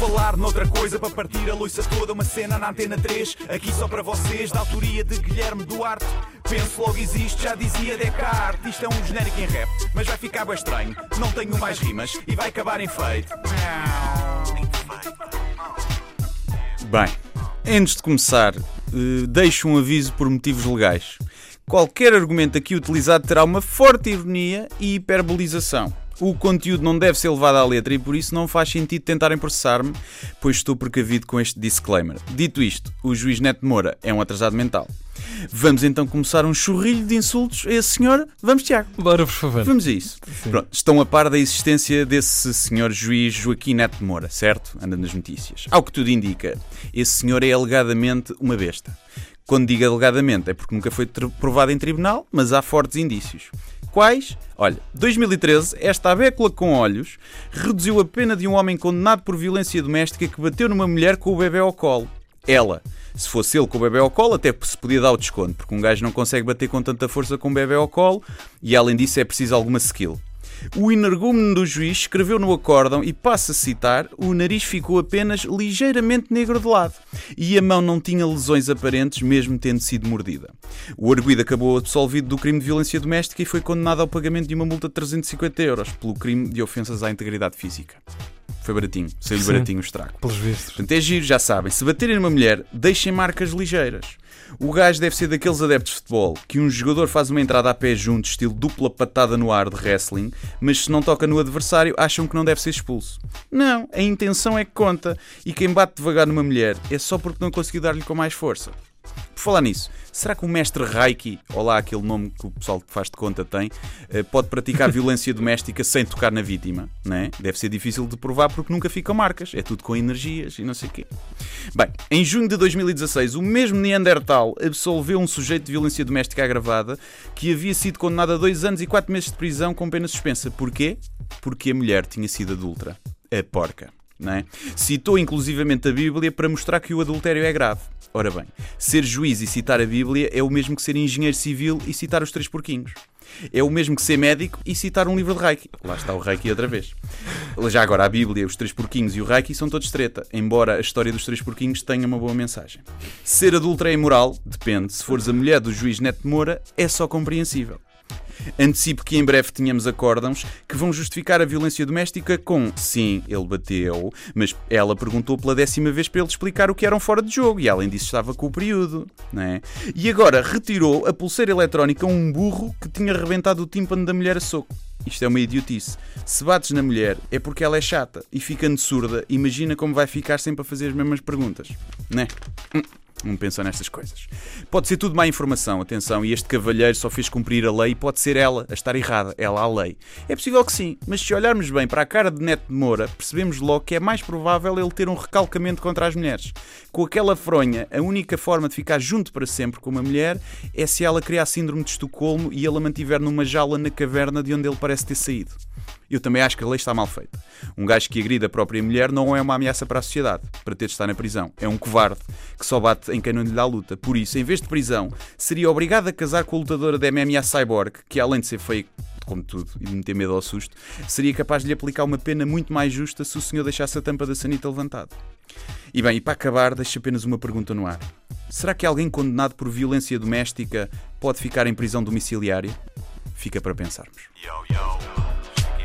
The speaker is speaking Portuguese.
falar noutra coisa para partir a loiça toda, uma cena na antena 3, aqui só para vocês, da autoria de Guilherme Duarte. Penso logo existe, já dizia Descartes. Isto é um genérico em rap, mas vai ficar bem estranho. Não tenho mais rimas e vai acabar em feito. Bem, antes de começar, eh, deixo um aviso por motivos legais. Qualquer argumento aqui utilizado terá uma forte ironia e hiperbolização. O conteúdo não deve ser levado à letra e por isso não faz sentido tentarem processar-me, pois estou precavido com este disclaimer. Dito isto, o juiz Neto Moura é um atrasado mental. Vamos então começar um churrilho de insultos a esse senhor? Vamos, Tiago? Bora, por favor. Vamos a isso. Pronto, estão a par da existência desse senhor juiz Joaquim Neto Moura, certo? Anda nas notícias. Ao que tudo indica, esse senhor é alegadamente uma besta. Quando digo alegadamente é porque nunca foi provado em tribunal, mas há fortes indícios. Quais? Olha, 2013, esta abécula com olhos reduziu a pena de um homem condenado por violência doméstica que bateu numa mulher com o bebê ao colo. Ela. Se fosse ele com o bebê ao colo, até se podia dar o desconto, porque um gajo não consegue bater com tanta força com o bebê ao colo e além disso é preciso alguma skill. O energúmeno do juiz escreveu no acórdão e passa a citar: o nariz ficou apenas ligeiramente negro de lado e a mão não tinha lesões aparentes, mesmo tendo sido mordida. O arguido acabou absolvido do crime de violência doméstica e foi condenado ao pagamento de uma multa de 350 euros pelo crime de ofensas à integridade física. Foi baratinho, saiu baratinho o estrago. Pelos vistos. Portanto, é giro, já sabem. Se baterem numa mulher, deixem marcas ligeiras. O gajo deve ser daqueles adeptos de futebol que um jogador faz uma entrada a pé junto, estilo dupla patada no ar de wrestling, mas se não toca no adversário, acham que não deve ser expulso. Não, a intenção é que conta. E quem bate devagar numa mulher é só porque não conseguiu dar-lhe com mais força. Por falar nisso, será que o mestre Reiki, ou lá aquele nome que o pessoal que faz de conta tem, eh, pode praticar violência doméstica sem tocar na vítima? Né? Deve ser difícil de provar porque nunca ficam marcas. É tudo com energias e não sei o quê. Bem, em junho de 2016, o mesmo Neandertal absolveu um sujeito de violência doméstica agravada que havia sido condenado a dois anos e quatro meses de prisão com pena suspensa. Porquê? Porque a mulher tinha sido adulta. A porca. É? Citou inclusivamente a Bíblia para mostrar que o adultério é grave. Ora bem, ser juiz e citar a Bíblia é o mesmo que ser engenheiro civil e citar os três porquinhos. É o mesmo que ser médico e citar um livro de Reiki. Lá está o Reiki outra vez. Já agora, a Bíblia, os três porquinhos e o Reiki são todos treta, embora a história dos três porquinhos tenha uma boa mensagem. Ser adulto é imoral, depende. Se fores a mulher do juiz Neto Moura, é só compreensível. Antecipo que em breve tínhamos acórdãos que vão justificar a violência doméstica com sim, ele bateu, mas ela perguntou pela décima vez para ele explicar o que eram fora de jogo e além disso estava com o período. Né? E agora retirou a pulseira eletrónica a um burro que tinha rebentado o tímpano da mulher a soco. Isto é uma idiotice. Se bates na mulher é porque ela é chata e ficando surda, imagina como vai ficar sempre a fazer as mesmas perguntas. Né? Não pensa nestas coisas. Pode ser tudo má informação, atenção, e este cavalheiro só fez cumprir a lei e pode ser ela a estar errada, ela a lei. É possível que sim, mas se olharmos bem para a cara de Neto de Moura, percebemos logo que é mais provável ele ter um recalcamento contra as mulheres. Com aquela fronha, a única forma de ficar junto para sempre com uma mulher é se ela criar síndrome de Estocolmo e ele a mantiver numa jaula na caverna de onde ele parece ter saído. Eu também acho que a lei está mal feita. Um gajo que agride a própria mulher não é uma ameaça para a sociedade, para ter de estar na prisão. É um covarde que só bate em quem não lhe dá luta. Por isso, em vez de prisão, seria obrigado a casar com a lutadora da MMA Cyborg, que além de ser feia como tudo, e de meter medo ao susto, seria capaz de lhe aplicar uma pena muito mais justa se o senhor deixasse a tampa da sanita levantada. E bem, e para acabar, deixo apenas uma pergunta no ar. Será que alguém condenado por violência doméstica pode ficar em prisão domiciliária? Fica para pensarmos. Yo, yo.